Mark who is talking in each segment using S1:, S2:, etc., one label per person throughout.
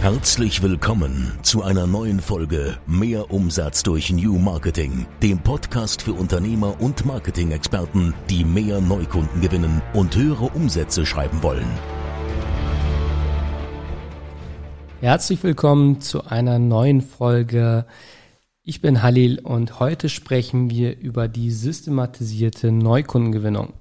S1: Herzlich willkommen zu einer neuen Folge Mehr Umsatz durch New Marketing, dem Podcast für Unternehmer und Marketing-Experten, die mehr Neukunden gewinnen und höhere Umsätze schreiben wollen.
S2: Herzlich willkommen zu einer neuen Folge. Ich bin Halil und heute sprechen wir über die systematisierte Neukundengewinnung.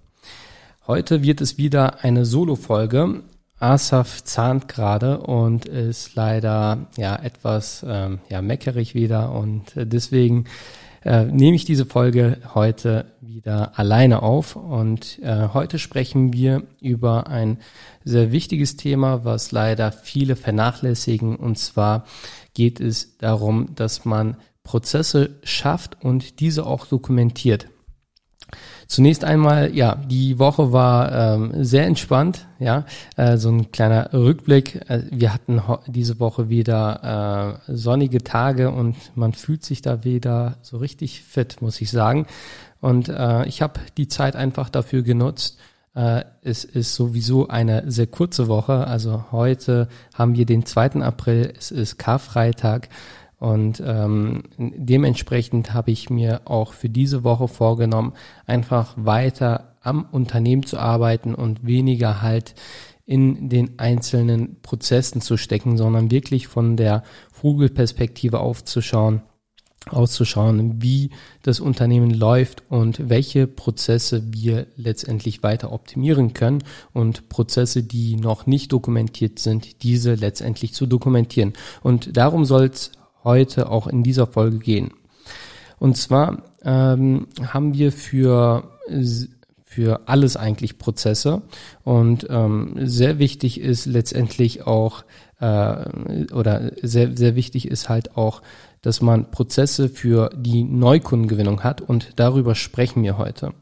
S2: Heute wird es wieder eine Solo-Folge. Asaf zahnt gerade und ist leider ja etwas ähm, ja meckerig wieder und äh, deswegen äh, nehme ich diese Folge heute wieder alleine auf und äh, heute sprechen wir über ein sehr wichtiges Thema, was leider viele vernachlässigen und zwar geht es darum, dass man Prozesse schafft und diese auch dokumentiert. Zunächst einmal, ja, die Woche war ähm, sehr entspannt, ja, äh, so ein kleiner Rückblick. Äh, wir hatten diese Woche wieder äh, sonnige Tage und man fühlt sich da wieder so richtig fit, muss ich sagen. Und äh, ich habe die Zeit einfach dafür genutzt. Äh, es ist sowieso eine sehr kurze Woche. Also heute haben wir den 2. April, es ist Karfreitag. Und ähm, dementsprechend habe ich mir auch für diese Woche vorgenommen, einfach weiter am Unternehmen zu arbeiten und weniger halt in den einzelnen Prozessen zu stecken, sondern wirklich von der Vogelperspektive aufzuschauen, auszuschauen, wie das Unternehmen läuft und welche Prozesse wir letztendlich weiter optimieren können und Prozesse, die noch nicht dokumentiert sind, diese letztendlich zu dokumentieren. Und darum soll es heute auch in dieser Folge gehen. Und zwar ähm, haben wir für für alles eigentlich Prozesse und ähm, sehr wichtig ist letztendlich auch äh, oder sehr sehr wichtig ist halt auch, dass man Prozesse für die Neukundengewinnung hat und darüber sprechen wir heute.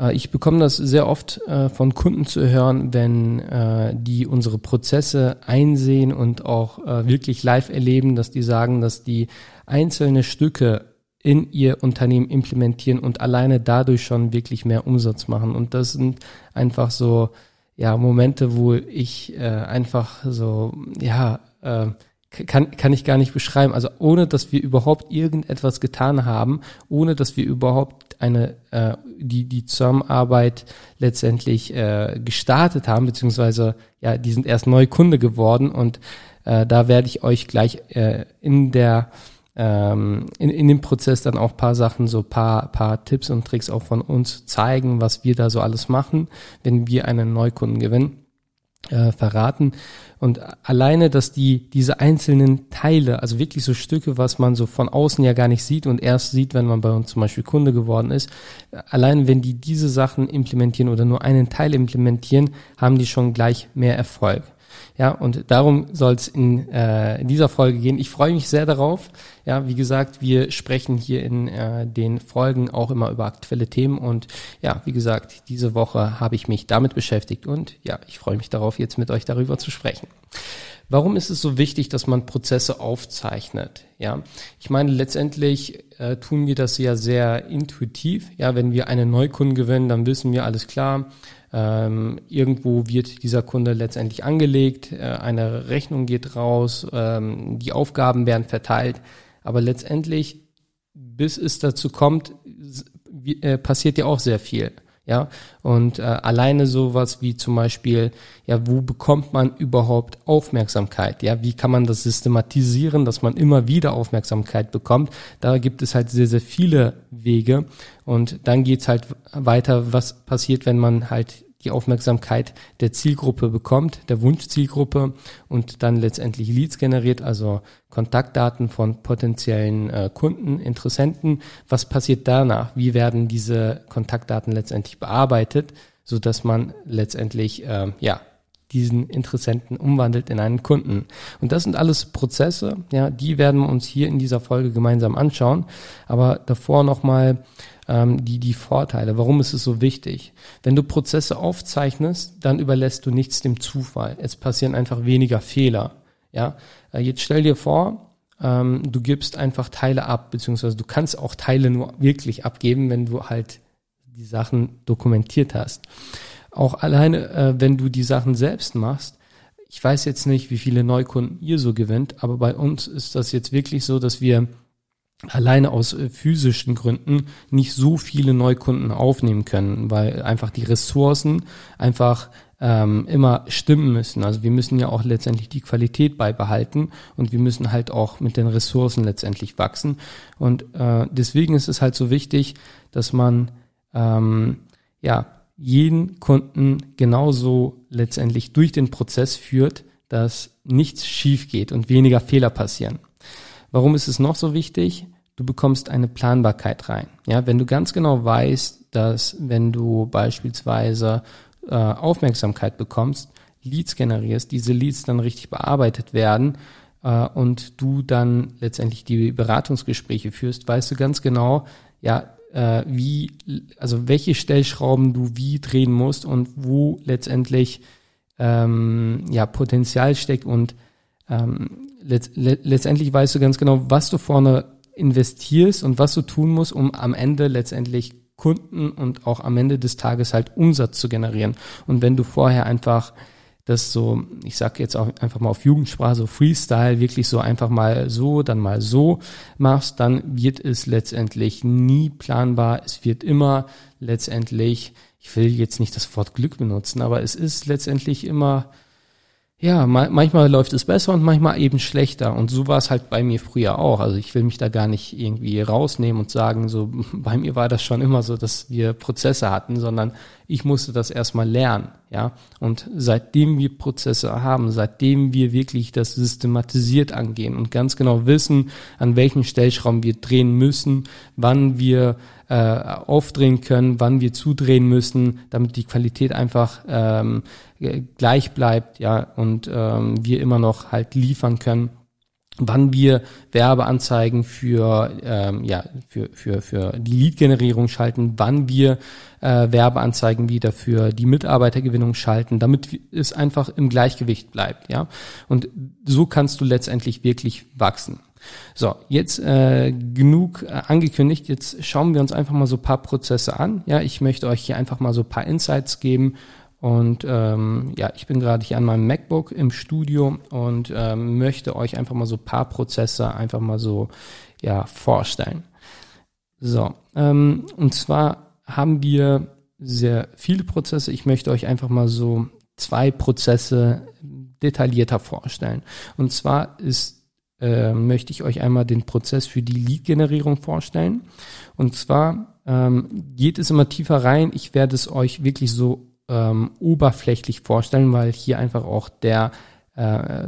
S2: Äh, ich bekomme das sehr oft äh, von Kunden zu hören, wenn äh, die unsere Prozesse einsehen und auch wirklich live erleben, dass die sagen, dass die einzelne Stücke in ihr Unternehmen implementieren und alleine dadurch schon wirklich mehr Umsatz machen. Und das sind einfach so ja Momente, wo ich einfach so ja kann, kann ich gar nicht beschreiben. Also ohne, dass wir überhaupt irgendetwas getan haben, ohne dass wir überhaupt eine äh, die die Zusammenarbeit letztendlich äh, gestartet haben, beziehungsweise ja, die sind erst neu Kunde geworden und äh, da werde ich euch gleich äh, in der ähm, in, in dem Prozess dann auch paar Sachen, so paar, paar Tipps und Tricks auch von uns zeigen, was wir da so alles machen, wenn wir einen Neukunden gewinnen äh, verraten. Und alleine, dass die, diese einzelnen Teile, also wirklich so Stücke, was man so von außen ja gar nicht sieht und erst sieht, wenn man bei uns zum Beispiel Kunde geworden ist, allein wenn die diese Sachen implementieren oder nur einen Teil implementieren, haben die schon gleich mehr Erfolg. Ja, und darum soll es in, äh, in dieser Folge gehen. Ich freue mich sehr darauf. Ja, wie gesagt, wir sprechen hier in äh, den Folgen auch immer über aktuelle Themen und ja, wie gesagt, diese Woche habe ich mich damit beschäftigt und ja, ich freue mich darauf, jetzt mit euch darüber zu sprechen. Warum ist es so wichtig, dass man Prozesse aufzeichnet? Ja, ich meine, letztendlich äh, tun wir das ja sehr intuitiv. Ja, wenn wir einen Neukunden gewinnen, dann wissen wir alles klar ähm, irgendwo wird dieser Kunde letztendlich angelegt, äh, eine Rechnung geht raus, ähm, die Aufgaben werden verteilt, aber letztendlich, bis es dazu kommt, äh, passiert ja auch sehr viel. Ja, und äh, alleine sowas wie zum Beispiel, ja, wo bekommt man überhaupt Aufmerksamkeit? Ja, wie kann man das systematisieren, dass man immer wieder Aufmerksamkeit bekommt? Da gibt es halt sehr, sehr viele Wege. Und dann geht's halt weiter, was passiert, wenn man halt die Aufmerksamkeit der Zielgruppe bekommt, der Wunschzielgruppe und dann letztendlich Leads generiert, also Kontaktdaten von potenziellen äh, Kunden, Interessenten. Was passiert danach? Wie werden diese Kontaktdaten letztendlich bearbeitet, so dass man letztendlich äh, ja diesen Interessenten umwandelt in einen Kunden. Und das sind alles Prozesse, ja, die werden wir uns hier in dieser Folge gemeinsam anschauen. Aber davor nochmal ähm, die, die Vorteile. Warum ist es so wichtig? Wenn du Prozesse aufzeichnest, dann überlässt du nichts dem Zufall. Es passieren einfach weniger Fehler. Ja, äh, jetzt stell dir vor, ähm, du gibst einfach Teile ab, beziehungsweise du kannst auch Teile nur wirklich abgeben, wenn du halt die Sachen dokumentiert hast. Auch alleine, äh, wenn du die Sachen selbst machst, ich weiß jetzt nicht, wie viele Neukunden ihr so gewinnt, aber bei uns ist das jetzt wirklich so, dass wir alleine aus äh, physischen Gründen nicht so viele Neukunden aufnehmen können, weil einfach die Ressourcen einfach ähm, immer stimmen müssen. Also wir müssen ja auch letztendlich die Qualität beibehalten und wir müssen halt auch mit den Ressourcen letztendlich wachsen. Und äh, deswegen ist es halt so wichtig, dass man ähm, ja jeden Kunden genauso letztendlich durch den Prozess führt, dass nichts schief geht und weniger Fehler passieren. Warum ist es noch so wichtig? Du bekommst eine Planbarkeit rein. Ja, wenn du ganz genau weißt, dass wenn du beispielsweise äh, Aufmerksamkeit bekommst, Leads generierst, diese Leads dann richtig bearbeitet werden äh, und du dann letztendlich die Beratungsgespräche führst, weißt du ganz genau, ja, äh, wie, also welche Stellschrauben du wie drehen musst und wo letztendlich ähm, ja Potenzial steckt und ähm, letzt, letztendlich weißt du ganz genau, was du vorne investierst und was du tun musst, um am Ende letztendlich Kunden und auch am Ende des Tages halt Umsatz zu generieren. Und wenn du vorher einfach das so, ich sag jetzt auch einfach mal auf Jugendsprache, so Freestyle, wirklich so einfach mal so, dann mal so machst, dann wird es letztendlich nie planbar. Es wird immer letztendlich, ich will jetzt nicht das Wort Glück benutzen, aber es ist letztendlich immer ja, ma manchmal läuft es besser und manchmal eben schlechter. Und so war es halt bei mir früher auch. Also ich will mich da gar nicht irgendwie rausnehmen und sagen, so bei mir war das schon immer so, dass wir Prozesse hatten, sondern ich musste das erstmal lernen, ja. Und seitdem wir Prozesse haben, seitdem wir wirklich das systematisiert angehen und ganz genau wissen, an welchen Stellschrauben wir drehen müssen, wann wir äh, aufdrehen können, wann wir zudrehen müssen, damit die Qualität einfach ähm, gleich bleibt, ja, und ähm, wir immer noch halt liefern können wann wir Werbeanzeigen für ähm, ja für für für die Lead-Generierung schalten, wann wir äh, Werbeanzeigen wieder für die Mitarbeitergewinnung schalten, damit es einfach im Gleichgewicht bleibt, ja. Und so kannst du letztendlich wirklich wachsen. So, jetzt äh, genug äh, angekündigt. Jetzt schauen wir uns einfach mal so paar Prozesse an. Ja, ich möchte euch hier einfach mal so paar Insights geben. Und ähm, ja, ich bin gerade hier an meinem MacBook im Studio und ähm, möchte euch einfach mal so paar Prozesse einfach mal so ja vorstellen. So, ähm, und zwar haben wir sehr viele Prozesse. Ich möchte euch einfach mal so zwei Prozesse detaillierter vorstellen. Und zwar ist äh, möchte ich euch einmal den Prozess für die Lead-Generierung vorstellen. Und zwar ähm, geht es immer tiefer rein. Ich werde es euch wirklich so ähm, oberflächlich vorstellen, weil hier einfach auch der äh,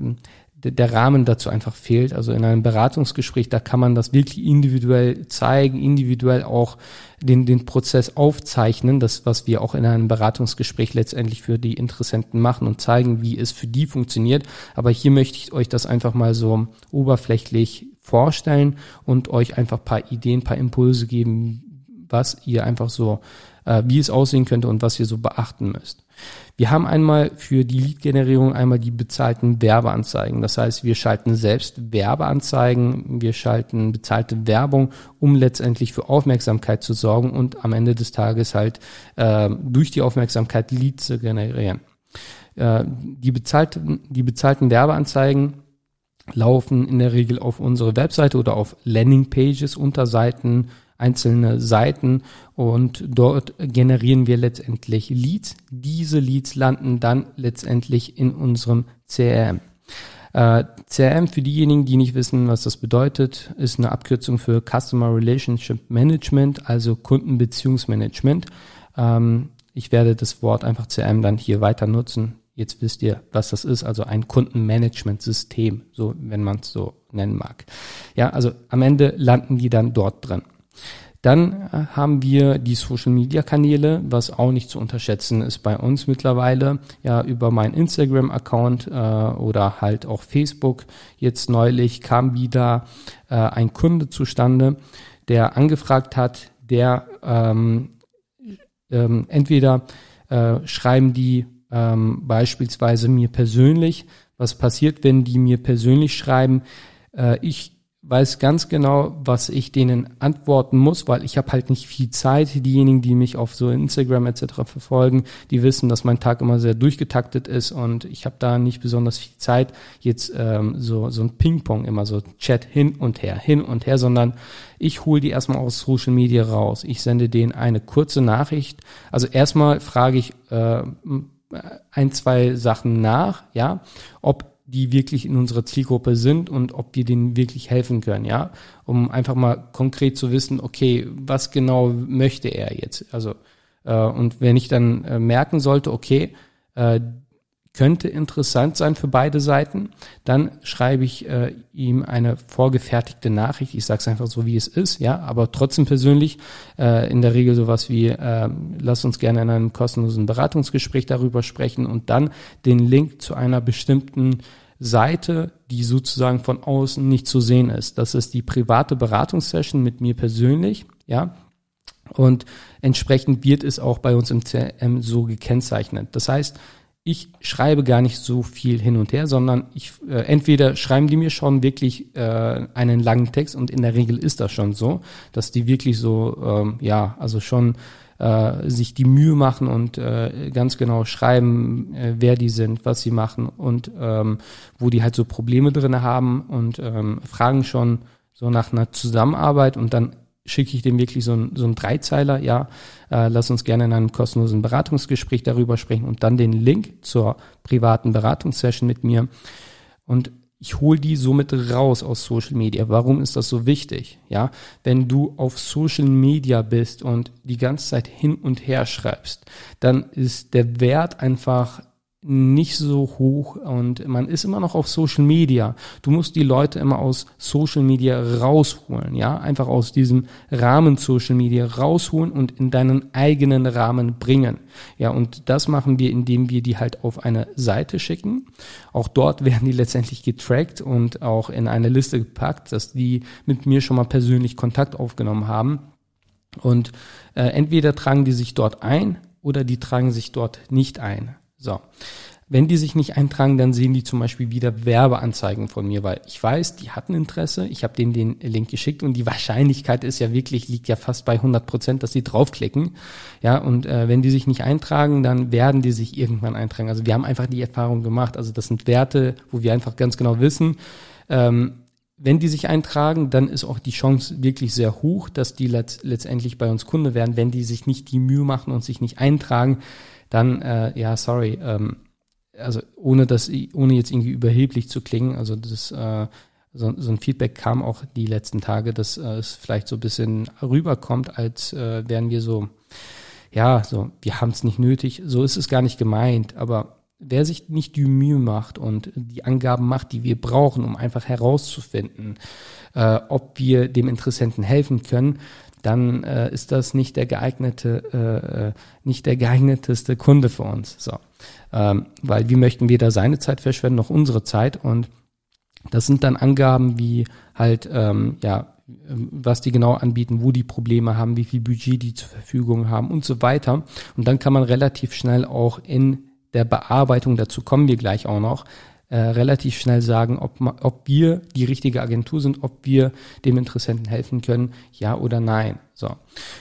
S2: der Rahmen dazu einfach fehlt. Also in einem Beratungsgespräch, da kann man das wirklich individuell zeigen, individuell auch den, den Prozess aufzeichnen, das, was wir auch in einem Beratungsgespräch letztendlich für die Interessenten machen und zeigen, wie es für die funktioniert. Aber hier möchte ich euch das einfach mal so oberflächlich vorstellen und euch einfach paar Ideen, paar Impulse geben, was ihr einfach so, äh, wie es aussehen könnte und was ihr so beachten müsst. Wir haben einmal für die Lead-Generierung einmal die bezahlten Werbeanzeigen. Das heißt, wir schalten selbst Werbeanzeigen, wir schalten bezahlte Werbung, um letztendlich für Aufmerksamkeit zu sorgen und am Ende des Tages halt äh, durch die Aufmerksamkeit Leads zu generieren. Äh, die, bezahlten, die bezahlten Werbeanzeigen laufen in der Regel auf unsere Webseite oder auf Landingpages, Unterseiten, einzelne Seiten und dort generieren wir letztendlich Leads. Diese Leads landen dann letztendlich in unserem CRM. Äh, CRM für diejenigen, die nicht wissen, was das bedeutet, ist eine Abkürzung für Customer Relationship Management, also Kundenbeziehungsmanagement. Ähm, ich werde das Wort einfach CRM dann hier weiter nutzen. Jetzt wisst ihr, was das ist, also ein Kundenmanagement-System, so wenn man es so nennen mag. Ja, also am Ende landen die dann dort drin. Dann äh, haben wir die Social Media Kanäle, was auch nicht zu unterschätzen ist bei uns mittlerweile. Ja, über meinen Instagram Account äh, oder halt auch Facebook. Jetzt neulich kam wieder äh, ein Kunde zustande, der angefragt hat, der ähm, ähm, entweder äh, schreiben die ähm, beispielsweise mir persönlich, was passiert, wenn die mir persönlich schreiben, äh, ich weiß ganz genau, was ich denen antworten muss, weil ich habe halt nicht viel Zeit. Diejenigen, die mich auf so Instagram etc. verfolgen, die wissen, dass mein Tag immer sehr durchgetaktet ist und ich habe da nicht besonders viel Zeit, jetzt ähm, so, so ein Ping-Pong, immer so Chat hin und her, hin und her, sondern ich hole die erstmal aus Social Media raus. Ich sende denen eine kurze Nachricht. Also erstmal frage ich äh, ein, zwei Sachen nach, ja, ob die wirklich in unserer Zielgruppe sind und ob wir denen wirklich helfen können, ja, um einfach mal konkret zu wissen, okay, was genau möchte er jetzt? Also äh, und wenn ich dann äh, merken sollte, okay, äh, könnte interessant sein für beide Seiten, dann schreibe ich äh, ihm eine vorgefertigte Nachricht. Ich sage es einfach so, wie es ist, ja, aber trotzdem persönlich äh, in der Regel sowas wie, äh, lass uns gerne in einem kostenlosen Beratungsgespräch darüber sprechen und dann den Link zu einer bestimmten Seite, die sozusagen von außen nicht zu sehen ist. Das ist die private Beratungssession mit mir persönlich, ja. Und entsprechend wird es auch bei uns im CRM so gekennzeichnet. Das heißt, ich schreibe gar nicht so viel hin und her, sondern ich äh, entweder schreiben die mir schon wirklich äh, einen langen Text und in der Regel ist das schon so, dass die wirklich so ähm, ja also schon äh, sich die Mühe machen und äh, ganz genau schreiben, äh, wer die sind, was sie machen und ähm, wo die halt so Probleme drin haben und ähm, fragen schon so nach einer Zusammenarbeit und dann schicke ich dem wirklich so ein, so ein Dreizeiler, ja, äh, lass uns gerne in einem kostenlosen Beratungsgespräch darüber sprechen und dann den Link zur privaten Beratungssession mit mir. Und ich hole die somit raus aus Social Media. Warum ist das so wichtig? Ja, wenn du auf Social Media bist und die ganze Zeit hin und her schreibst, dann ist der Wert einfach nicht so hoch und man ist immer noch auf Social Media. Du musst die Leute immer aus Social Media rausholen, ja, einfach aus diesem Rahmen Social Media rausholen und in deinen eigenen Rahmen bringen. Ja, und das machen wir, indem wir die halt auf eine Seite schicken. Auch dort werden die letztendlich getrackt und auch in eine Liste gepackt, dass die mit mir schon mal persönlich Kontakt aufgenommen haben. Und äh, entweder tragen die sich dort ein oder die tragen sich dort nicht ein. So. Wenn die sich nicht eintragen, dann sehen die zum Beispiel wieder Werbeanzeigen von mir, weil ich weiß, die hatten Interesse, ich habe denen den Link geschickt und die Wahrscheinlichkeit ist ja wirklich, liegt ja fast bei 100 Prozent, dass sie draufklicken. Ja, und äh, wenn die sich nicht eintragen, dann werden die sich irgendwann eintragen. Also wir haben einfach die Erfahrung gemacht. Also das sind Werte, wo wir einfach ganz genau wissen, ähm, wenn die sich eintragen, dann ist auch die Chance wirklich sehr hoch, dass die letzt letztendlich bei uns Kunde werden. Wenn die sich nicht die Mühe machen und sich nicht eintragen, dann, äh, ja, sorry, ähm, also ohne das, ohne jetzt irgendwie überheblich zu klingen, also das, äh, so, so ein Feedback kam auch die letzten Tage, dass äh, es vielleicht so ein bisschen rüberkommt, als äh, wären wir so, ja, so, wir haben es nicht nötig. So ist es gar nicht gemeint, aber wer sich nicht die Mühe macht und die Angaben macht, die wir brauchen, um einfach herauszufinden, äh, ob wir dem Interessenten helfen können, dann äh, ist das nicht der geeignete, äh, äh, nicht der geeigneteste Kunde für uns. So, ähm, weil wie möchten weder seine Zeit verschwenden noch unsere Zeit und das sind dann Angaben wie halt ähm, ja was die genau anbieten, wo die Probleme haben, wie viel Budget die zur Verfügung haben und so weiter. Und dann kann man relativ schnell auch in der Bearbeitung, dazu kommen wir gleich auch noch, äh, relativ schnell sagen, ob, ob wir die richtige Agentur sind, ob wir dem Interessenten helfen können, ja oder nein. So.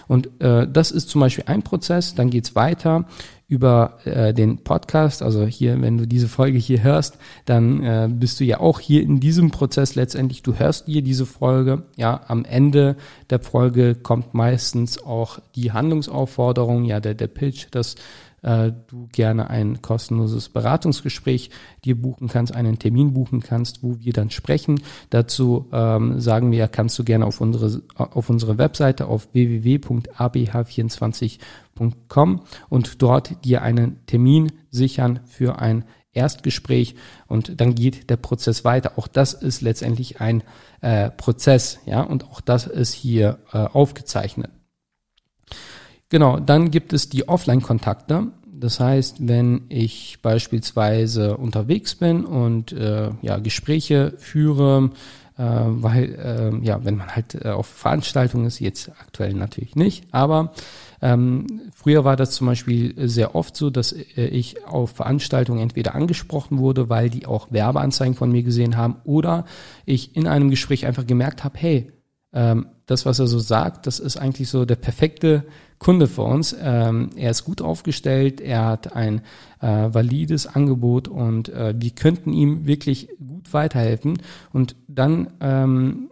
S2: Und äh, das ist zum Beispiel ein Prozess, dann geht's weiter über äh, den Podcast, also hier, wenn du diese Folge hier hörst, dann äh, bist du ja auch hier in diesem Prozess letztendlich, du hörst hier diese Folge, ja, am Ende der Folge kommt meistens auch die Handlungsaufforderung, ja, der, der Pitch, das äh, du gerne ein kostenloses Beratungsgespräch dir buchen kannst, einen Termin buchen kannst, wo wir dann sprechen. Dazu ähm, sagen wir, kannst du gerne auf unsere, auf unsere Webseite auf www.abh24.com und dort dir einen Termin sichern für ein Erstgespräch und dann geht der Prozess weiter. Auch das ist letztendlich ein äh, Prozess, ja, und auch das ist hier äh, aufgezeichnet. Genau, dann gibt es die Offline-Kontakte. Das heißt, wenn ich beispielsweise unterwegs bin und äh, ja, Gespräche führe, äh, weil äh, ja, wenn man halt äh, auf Veranstaltungen ist, jetzt aktuell natürlich nicht, aber ähm, früher war das zum Beispiel sehr oft so, dass äh, ich auf Veranstaltungen entweder angesprochen wurde, weil die auch Werbeanzeigen von mir gesehen haben, oder ich in einem Gespräch einfach gemerkt habe, hey, ähm, das, was er so sagt, das ist eigentlich so der perfekte Kunde für uns. Ähm, er ist gut aufgestellt, er hat ein äh, valides Angebot und äh, wir könnten ihm wirklich gut weiterhelfen. Und dann ähm,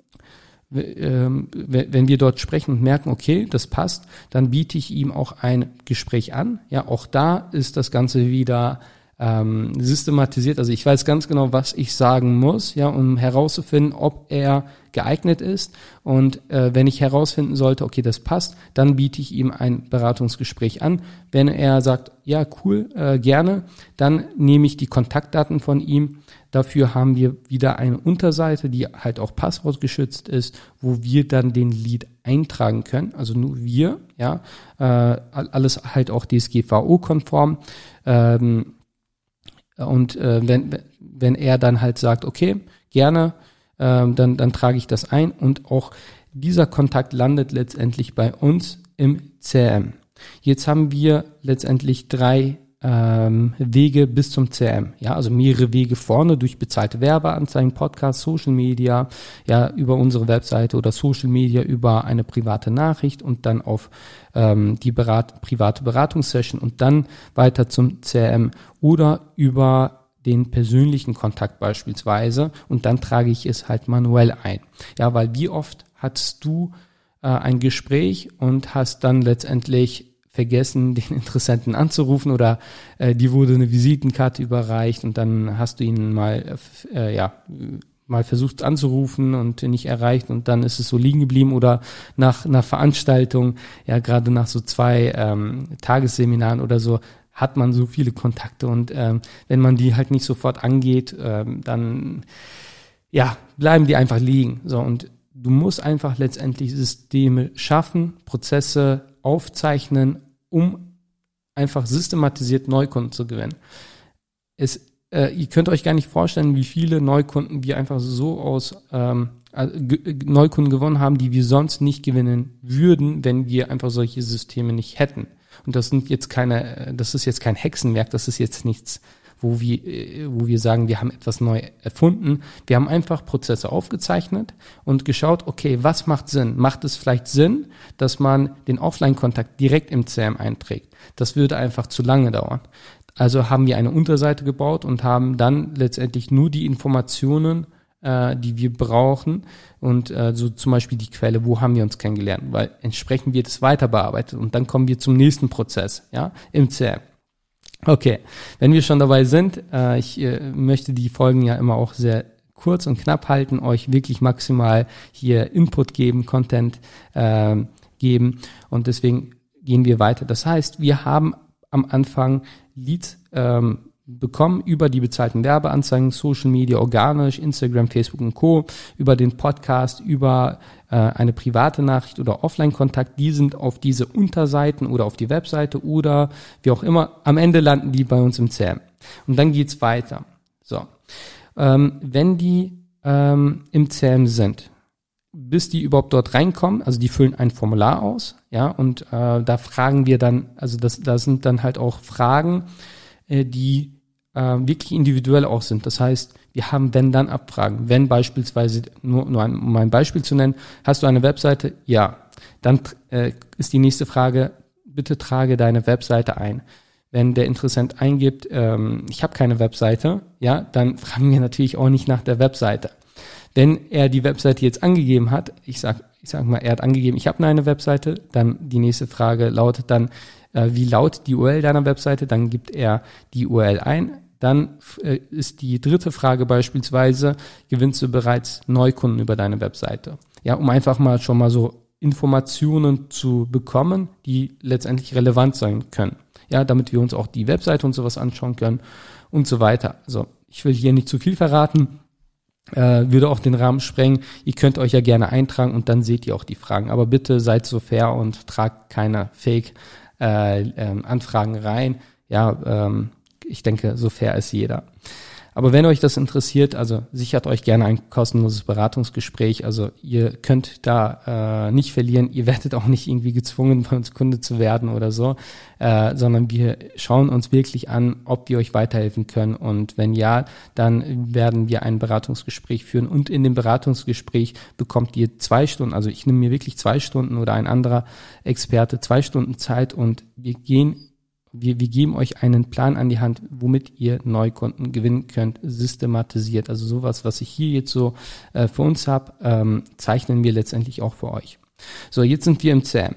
S2: ähm wenn wir dort sprechen und merken, okay, das passt, dann biete ich ihm auch ein Gespräch an. Ja, auch da ist das Ganze wieder ähm, systematisiert. Also ich weiß ganz genau, was ich sagen muss, ja, um herauszufinden, ob er geeignet ist. Und äh, wenn ich herausfinden sollte, okay, das passt, dann biete ich ihm ein Beratungsgespräch an. Wenn er sagt, ja, cool, äh, gerne, dann nehme ich die Kontaktdaten von ihm. Dafür haben wir wieder eine Unterseite, die halt auch passwortgeschützt ist, wo wir dann den Lead eintragen können. Also nur wir, ja, äh, alles halt auch DSGVO-konform. Ähm, und äh, wenn, wenn er dann halt sagt, okay, gerne, ähm, dann, dann trage ich das ein und auch dieser Kontakt landet letztendlich bei uns im CRM. Jetzt haben wir letztendlich drei ähm, Wege bis zum CRM. Ja, also mehrere Wege vorne durch bezahlte Werbeanzeigen, Podcast, Social Media, ja, über unsere Webseite oder Social Media über eine private Nachricht und dann auf ähm, die Berat private Beratungssession und dann weiter zum CRM oder über den persönlichen Kontakt beispielsweise und dann trage ich es halt manuell ein. Ja, weil wie oft hattest du äh, ein Gespräch und hast dann letztendlich vergessen, den Interessenten anzurufen oder äh, die wurde eine Visitenkarte überreicht und dann hast du ihn mal, äh, ja, mal versucht anzurufen und nicht erreicht und dann ist es so liegen geblieben oder nach einer Veranstaltung, ja, gerade nach so zwei ähm, Tagesseminaren oder so, hat man so viele Kontakte und ähm, wenn man die halt nicht sofort angeht, ähm, dann ja, bleiben die einfach liegen. So und du musst einfach letztendlich Systeme schaffen, Prozesse aufzeichnen, um einfach systematisiert Neukunden zu gewinnen. Es, äh, ihr könnt euch gar nicht vorstellen, wie viele Neukunden wir einfach so aus ähm, also, Neukunden gewonnen haben, die wir sonst nicht gewinnen würden, wenn wir einfach solche Systeme nicht hätten. Und das sind jetzt keine, das ist jetzt kein Hexenwerk, das ist jetzt nichts wo wir, wo wir sagen, wir haben etwas neu erfunden. Wir haben einfach Prozesse aufgezeichnet und geschaut, okay, was macht Sinn? Macht es vielleicht Sinn, dass man den Offline-Kontakt direkt im CRM einträgt? Das würde einfach zu lange dauern. Also haben wir eine Unterseite gebaut und haben dann letztendlich nur die Informationen, äh, die wir brauchen und äh, so zum Beispiel die Quelle, wo haben wir uns kennengelernt, weil entsprechend wird es weiter bearbeitet und dann kommen wir zum nächsten Prozess, ja, im CRM. Okay, wenn wir schon dabei sind, äh, ich äh, möchte die Folgen ja immer auch sehr kurz und knapp halten, euch wirklich maximal hier Input geben, Content äh, geben und deswegen gehen wir weiter. Das heißt, wir haben am Anfang Leads ähm, bekommen über die bezahlten Werbeanzeigen, Social Media, organisch, Instagram, Facebook und Co., über den Podcast, über äh, eine private Nachricht oder Offline-Kontakt, die sind auf diese Unterseiten oder auf die Webseite oder wie auch immer. Am Ende landen die bei uns im CRM. Und dann geht's weiter. So. Ähm, wenn die ähm, im CRM sind, bis die überhaupt dort reinkommen, also die füllen ein Formular aus, ja, und äh, da fragen wir dann, also das, da sind dann halt auch Fragen, äh, die äh, wirklich individuell auch sind. Das heißt, wir haben wenn dann Abfragen. Wenn beispielsweise, nur, nur ein, um ein Beispiel zu nennen, hast du eine Webseite? Ja. Dann äh, ist die nächste Frage, bitte trage deine Webseite ein. Wenn der Interessent eingibt, ähm, ich habe keine Webseite, ja, dann fragen wir natürlich auch nicht nach der Webseite. Wenn er die Webseite jetzt angegeben hat, ich sag, ich sag mal, er hat angegeben, ich habe eine Webseite, dann die nächste Frage lautet dann, äh, wie laut die URL deiner Webseite, dann gibt er die URL ein. Dann äh, ist die dritte Frage beispielsweise, gewinnst du bereits Neukunden über deine Webseite? Ja, um einfach mal schon mal so Informationen zu bekommen, die letztendlich relevant sein können. Ja, damit wir uns auch die Webseite und sowas anschauen können und so weiter. Also ich will hier nicht zu viel verraten, äh, würde auch den Rahmen sprengen. Ihr könnt euch ja gerne eintragen und dann seht ihr auch die Fragen. Aber bitte seid so fair und tragt keine Fake äh, ähm, Anfragen rein. ja, ähm, ich denke, so fair ist jeder. Aber wenn euch das interessiert, also sichert euch gerne ein kostenloses Beratungsgespräch. Also ihr könnt da äh, nicht verlieren. Ihr werdet auch nicht irgendwie gezwungen, bei uns Kunde zu werden oder so, äh, sondern wir schauen uns wirklich an, ob wir euch weiterhelfen können. Und wenn ja, dann werden wir ein Beratungsgespräch führen. Und in dem Beratungsgespräch bekommt ihr zwei Stunden, also ich nehme mir wirklich zwei Stunden oder ein anderer Experte zwei Stunden Zeit und wir gehen wir, wir geben euch einen Plan an die Hand, womit ihr Neukunden gewinnen könnt, systematisiert. Also sowas, was ich hier jetzt so äh, für uns habe, ähm, zeichnen wir letztendlich auch für euch. So, jetzt sind wir im CM.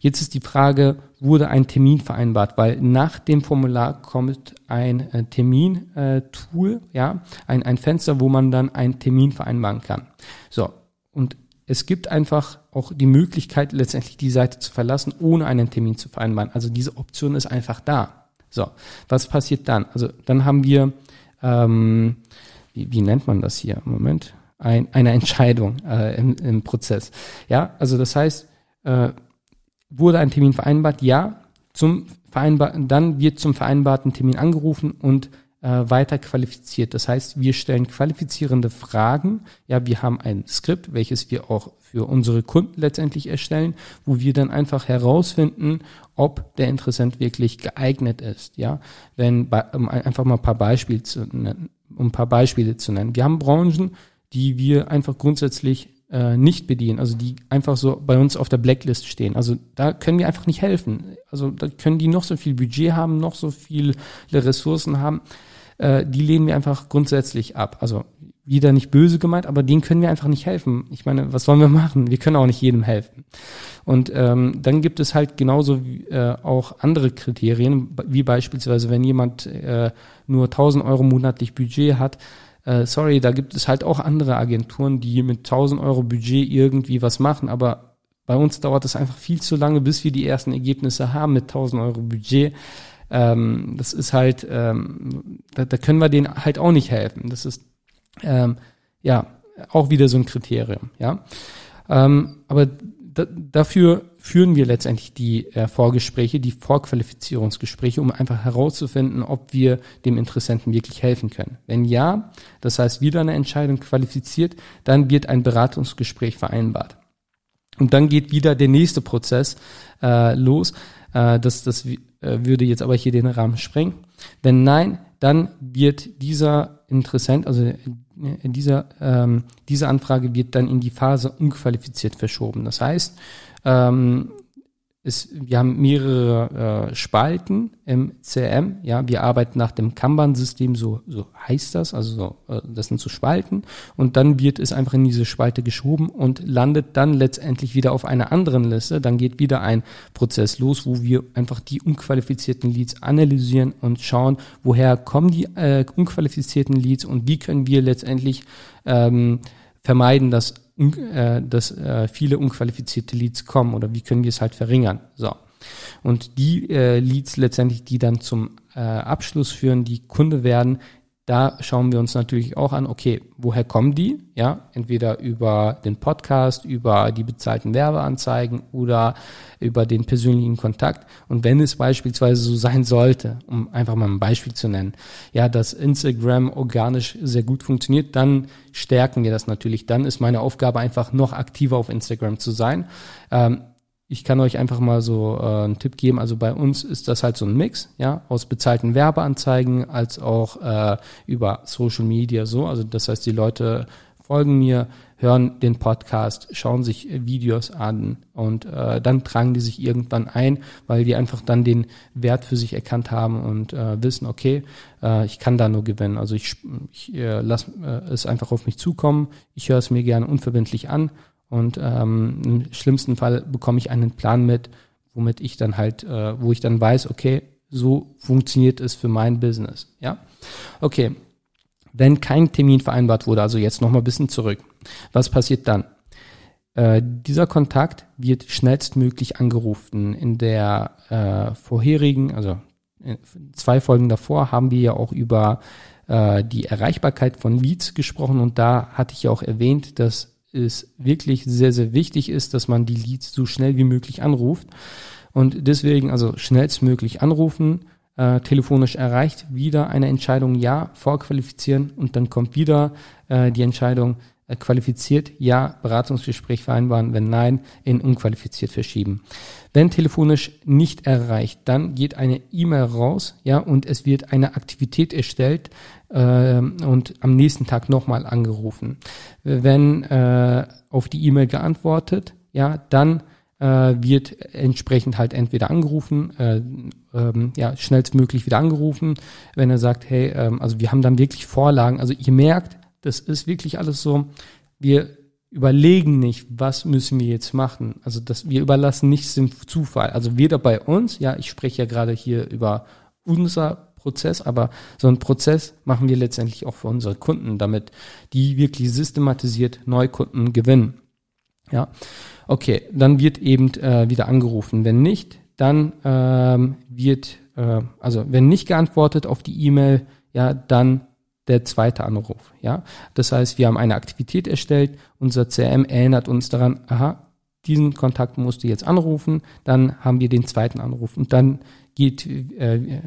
S2: Jetzt ist die Frage, wurde ein Termin vereinbart? Weil nach dem Formular kommt ein äh, Termin-Tool, äh, ja, ein, ein Fenster, wo man dann einen Termin vereinbaren kann. So, und es gibt einfach auch die Möglichkeit, letztendlich die Seite zu verlassen, ohne einen Termin zu vereinbaren. Also diese Option ist einfach da. So, was passiert dann? Also dann haben wir, ähm, wie, wie nennt man das hier? Moment, ein, eine Entscheidung äh, im, im Prozess. Ja, also das heißt, äh, wurde ein Termin vereinbart? Ja. Zum vereinbarten, dann wird zum vereinbarten Termin angerufen und äh, weiter qualifiziert. Das heißt, wir stellen qualifizierende Fragen. Ja, wir haben ein Skript, welches wir auch für unsere Kunden letztendlich erstellen, wo wir dann einfach herausfinden, ob der Interessent wirklich geeignet ist. Ja, wenn um einfach mal ein paar Beispiele zu nennen, um ein paar Beispiele zu nennen. Wir haben Branchen, die wir einfach grundsätzlich äh, nicht bedienen, also die einfach so bei uns auf der Blacklist stehen. Also da können wir einfach nicht helfen. Also da können die noch so viel Budget haben, noch so viele Ressourcen haben äh, die lehnen wir einfach grundsätzlich ab. Also wieder nicht böse gemeint, aber denen können wir einfach nicht helfen. Ich meine, was wollen wir machen? Wir können auch nicht jedem helfen. Und ähm, dann gibt es halt genauso wie, äh, auch andere Kriterien, wie beispielsweise, wenn jemand äh, nur 1000 Euro monatlich Budget hat, äh, sorry, da gibt es halt auch andere Agenturen, die mit 1000 Euro Budget irgendwie was machen, aber bei uns dauert es einfach viel zu lange, bis wir die ersten Ergebnisse haben mit 1000 Euro Budget. Ähm, das ist halt, ähm, da, da können wir denen halt auch nicht helfen. Das ist ähm, ja auch wieder so ein Kriterium, ja. Ähm, aber da, dafür führen wir letztendlich die äh, Vorgespräche, die Vorqualifizierungsgespräche, um einfach herauszufinden, ob wir dem Interessenten wirklich helfen können. Wenn ja, das heißt wieder eine Entscheidung qualifiziert, dann wird ein Beratungsgespräch vereinbart. Und dann geht wieder der nächste Prozess äh, los. Äh, das, das äh, würde jetzt aber hier den Rahmen sprengen. Wenn nein, dann wird dieser Interessent, also äh, dieser, ähm, diese Anfrage wird dann in die Phase unqualifiziert verschoben. Das heißt, ähm, es, wir haben mehrere äh, Spalten im CRM. Ja, wir arbeiten nach dem Kanban-System, so, so heißt das. Also so, äh, das sind so Spalten. Und dann wird es einfach in diese Spalte geschoben und landet dann letztendlich wieder auf einer anderen Liste. Dann geht wieder ein Prozess los, wo wir einfach die unqualifizierten Leads analysieren und schauen, woher kommen die äh, unqualifizierten Leads und wie können wir letztendlich ähm, vermeiden, dass äh, dass äh, viele unqualifizierte Leads kommen oder wie können wir es halt verringern. So. Und die äh, Leads letztendlich, die dann zum Abschluss führen, die Kunde werden, da schauen wir uns natürlich auch an, okay, woher kommen die? Ja, entweder über den Podcast, über die bezahlten Werbeanzeigen oder über den persönlichen Kontakt. Und wenn es beispielsweise so sein sollte, um einfach mal ein Beispiel zu nennen, ja, dass Instagram organisch sehr gut funktioniert, dann stärken wir das natürlich. Dann ist meine Aufgabe einfach noch aktiver auf Instagram zu sein. Ähm, ich kann euch einfach mal so äh, einen Tipp geben. Also bei uns ist das halt so ein Mix, ja, aus bezahlten Werbeanzeigen als auch äh, über Social Media so. Also das heißt, die Leute folgen mir, hören den Podcast, schauen sich Videos an und äh, dann tragen die sich irgendwann ein, weil die einfach dann den Wert für sich erkannt haben und äh, wissen, okay, äh, ich kann da nur gewinnen. Also ich, ich äh, lasse äh, es einfach auf mich zukommen, ich höre es mir gerne unverbindlich an und ähm, im schlimmsten Fall bekomme ich einen Plan mit, womit ich dann halt, äh, wo ich dann weiß, okay, so funktioniert es für mein Business. Ja, okay. Wenn kein Termin vereinbart wurde, also jetzt nochmal ein bisschen zurück. Was passiert dann? Äh, dieser Kontakt wird schnellstmöglich angerufen. In der äh, vorherigen, also zwei Folgen davor, haben wir ja auch über äh, die Erreichbarkeit von Leads gesprochen und da hatte ich ja auch erwähnt, dass es wirklich sehr, sehr wichtig ist, dass man die Leads so schnell wie möglich anruft. Und deswegen also schnellstmöglich anrufen, äh, telefonisch erreicht, wieder eine Entscheidung Ja vorqualifizieren und dann kommt wieder äh, die Entscheidung äh, qualifiziert Ja Beratungsgespräch vereinbaren, wenn Nein in unqualifiziert verschieben. Wenn telefonisch nicht erreicht, dann geht eine E-Mail raus, ja, und es wird eine Aktivität erstellt äh, und am nächsten Tag nochmal angerufen. Wenn äh, auf die E-Mail geantwortet, ja, dann äh, wird entsprechend halt entweder angerufen, äh, ähm, ja, schnellstmöglich wieder angerufen, wenn er sagt, hey, ähm, also wir haben dann wirklich Vorlagen, also ihr merkt, das ist wirklich alles so, wir überlegen nicht, was müssen wir jetzt machen. Also das, wir überlassen nichts dem Zufall. Also weder bei uns, ja, ich spreche ja gerade hier über unser Prozess, aber so einen Prozess machen wir letztendlich auch für unsere Kunden, damit die wirklich systematisiert Neukunden gewinnen. Ja, okay, dann wird eben äh, wieder angerufen. Wenn nicht, dann ähm, wird, äh, also wenn nicht geantwortet auf die E-Mail, ja, dann der zweite Anruf. Ja, das heißt, wir haben eine Aktivität erstellt, unser CRM erinnert uns daran, aha, diesen Kontakt musst du jetzt anrufen, dann haben wir den zweiten Anruf und dann geht, äh,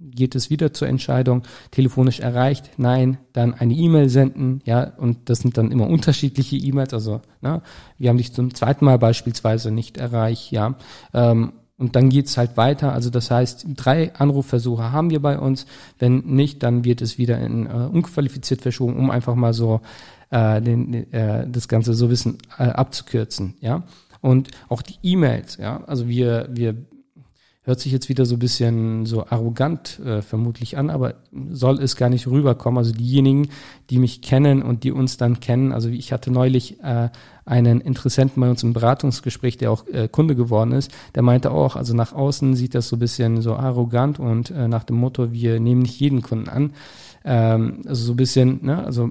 S2: geht es wieder zur Entscheidung, telefonisch erreicht, nein, dann eine E-Mail senden, ja, und das sind dann immer unterschiedliche E-Mails, also, na, wir haben dich zum zweiten Mal beispielsweise nicht erreicht, ja, ähm, und dann geht's halt weiter. Also das heißt, drei Anrufversuche haben wir bei uns. Wenn nicht, dann wird es wieder in äh, unqualifiziert verschoben, um einfach mal so äh, den, äh, das Ganze so bisschen äh, abzukürzen. Ja. Und auch die E-Mails, ja. Also wir, wir hört sich jetzt wieder so ein bisschen so arrogant äh, vermutlich an, aber soll es gar nicht rüberkommen. Also diejenigen, die mich kennen und die uns dann kennen, also ich hatte neulich äh, einen Interessenten bei uns im Beratungsgespräch, der auch äh, Kunde geworden ist, der meinte auch, also nach außen sieht das so ein bisschen so arrogant und äh, nach dem Motto, wir nehmen nicht jeden Kunden an. Ähm, also so ein bisschen, ne, also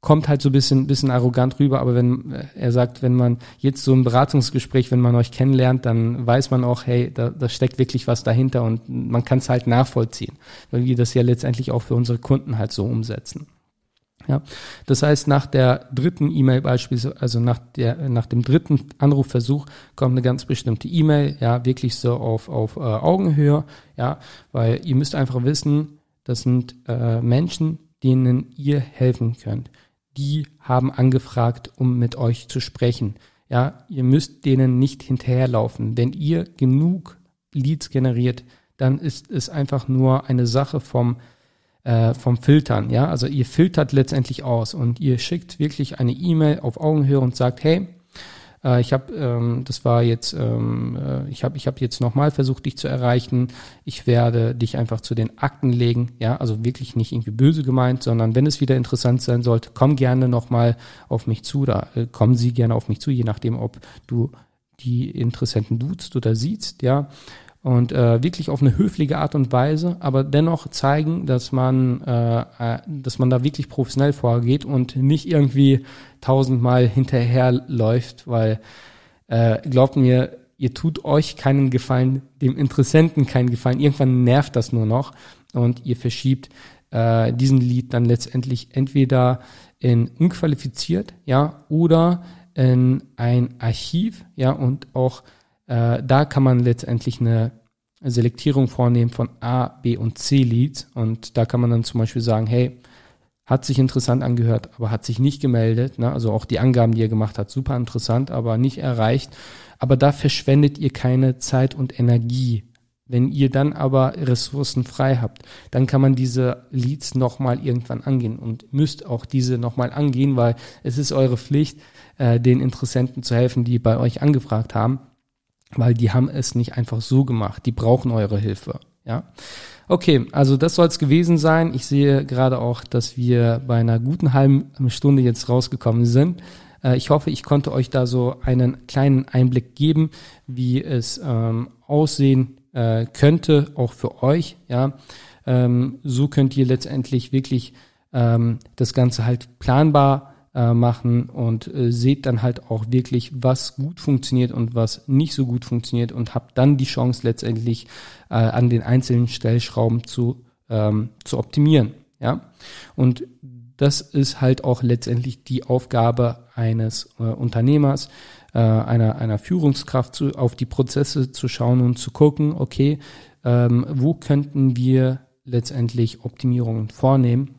S2: kommt halt so ein bisschen, bisschen arrogant rüber, aber wenn äh, er sagt, wenn man jetzt so ein Beratungsgespräch, wenn man euch kennenlernt, dann weiß man auch, hey, da, da steckt wirklich was dahinter und man kann es halt nachvollziehen, weil wir das ja letztendlich auch für unsere Kunden halt so umsetzen. Ja, das heißt, nach der dritten E-Mail beispielsweise, also nach der, nach dem dritten Anrufversuch kommt eine ganz bestimmte E-Mail, ja, wirklich so auf, auf äh, Augenhöhe, ja, weil ihr müsst einfach wissen, das sind äh, Menschen, denen ihr helfen könnt die haben angefragt, um mit euch zu sprechen. Ja, ihr müsst denen nicht hinterherlaufen. Wenn ihr genug Leads generiert, dann ist es einfach nur eine Sache vom äh, vom Filtern. Ja, also ihr filtert letztendlich aus und ihr schickt wirklich eine E-Mail auf Augenhöhe und sagt, hey, äh, ich habe, ähm, das war jetzt, ähm, äh, ich habe, ich habe jetzt nochmal versucht, dich zu erreichen. Ich werde dich einfach zu den Akten legen. Ja, also wirklich nicht irgendwie böse gemeint, sondern wenn es wieder interessant sein sollte, komm gerne nochmal auf mich zu. Da äh, kommen Sie gerne auf mich zu, je nachdem, ob du die Interessenten duzt oder siehst. Ja, und äh, wirklich auf eine höfliche Art und Weise, aber dennoch zeigen, dass man, äh, äh, dass man da wirklich professionell vorgeht und nicht irgendwie tausendmal hinterherläuft, weil äh, glaubt mir, ihr tut euch keinen Gefallen, dem Interessenten keinen Gefallen. Irgendwann nervt das nur noch und ihr verschiebt äh, diesen Lied dann letztendlich entweder in unqualifiziert, ja, oder in ein Archiv, ja, und auch äh, da kann man letztendlich eine Selektierung vornehmen von A, B und C Leads und da kann man dann zum Beispiel sagen, hey, hat sich interessant angehört, aber hat sich nicht gemeldet. Ne? Also auch die Angaben, die ihr gemacht habt, super interessant, aber nicht erreicht. Aber da verschwendet ihr keine Zeit und Energie. Wenn ihr dann aber Ressourcen frei habt, dann kann man diese Leads nochmal irgendwann angehen und müsst auch diese nochmal angehen, weil es ist eure Pflicht, äh, den Interessenten zu helfen, die bei euch angefragt haben weil die haben es nicht einfach so gemacht. Die brauchen eure Hilfe. Ja. Okay, also das soll es gewesen sein. Ich sehe gerade auch, dass wir bei einer guten halben Stunde jetzt rausgekommen sind. Äh, ich hoffe, ich konnte euch da so einen kleinen Einblick geben, wie es ähm, aussehen äh, könnte, auch für euch. Ja, ähm, so könnt ihr letztendlich wirklich ähm, das Ganze halt planbar äh, machen und äh, seht dann halt auch wirklich, was gut funktioniert und was nicht so gut funktioniert und habt dann die Chance letztendlich äh, an den einzelnen Stellschrauben zu, ähm, zu optimieren. Ja, und das ist halt auch letztendlich die Aufgabe eines äh, Unternehmers, äh, einer, einer Führungskraft zu, auf die Prozesse zu schauen und zu gucken, okay, ähm, wo könnten wir letztendlich Optimierungen vornehmen,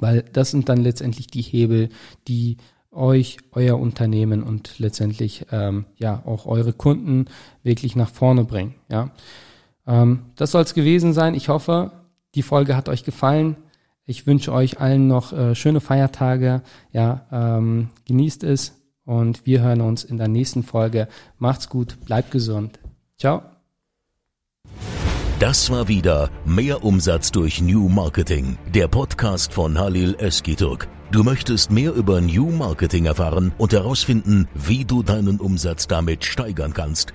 S2: weil das sind dann letztendlich die Hebel, die euch, euer Unternehmen und letztendlich ähm, ja auch eure Kunden wirklich nach vorne bringen. Ja, ähm, das soll es gewesen sein. Ich hoffe, die Folge hat euch gefallen. Ich wünsche euch allen noch äh, schöne Feiertage. Ja, ähm, genießt es und wir hören uns in der nächsten Folge. Macht's gut, bleibt gesund. Ciao.
S1: Das war wieder Mehr Umsatz durch New Marketing, der Podcast von Halil Eskiturk. Du möchtest mehr über New Marketing erfahren und herausfinden, wie du deinen Umsatz damit steigern kannst?